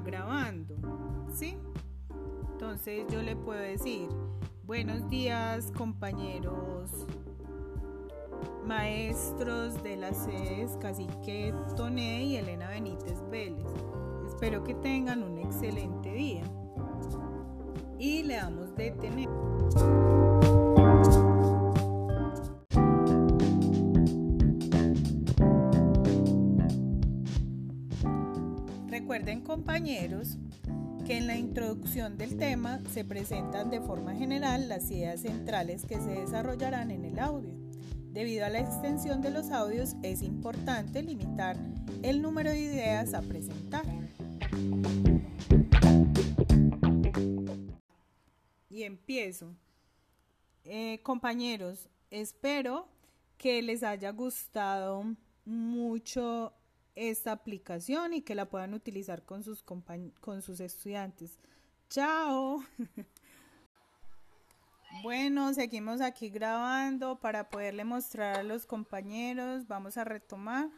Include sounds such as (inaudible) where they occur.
grabando, ¿sí? Entonces yo le puedo decir, buenos días compañeros maestros de las sedes Cacique Toné y Elena Benítez Vélez. Espero que tengan un excelente día. Y le damos detener. Recuerden compañeros que en la introducción del tema se presentan de forma general las ideas centrales que se desarrollarán en el audio. Debido a la extensión de los audios es importante limitar el número de ideas a presentar. Y empiezo. Eh, compañeros, espero que les haya gustado mucho esta aplicación y que la puedan utilizar con sus, con sus estudiantes. Chao. (laughs) Bueno, seguimos aquí grabando para poderle mostrar a los compañeros. Vamos a retomar.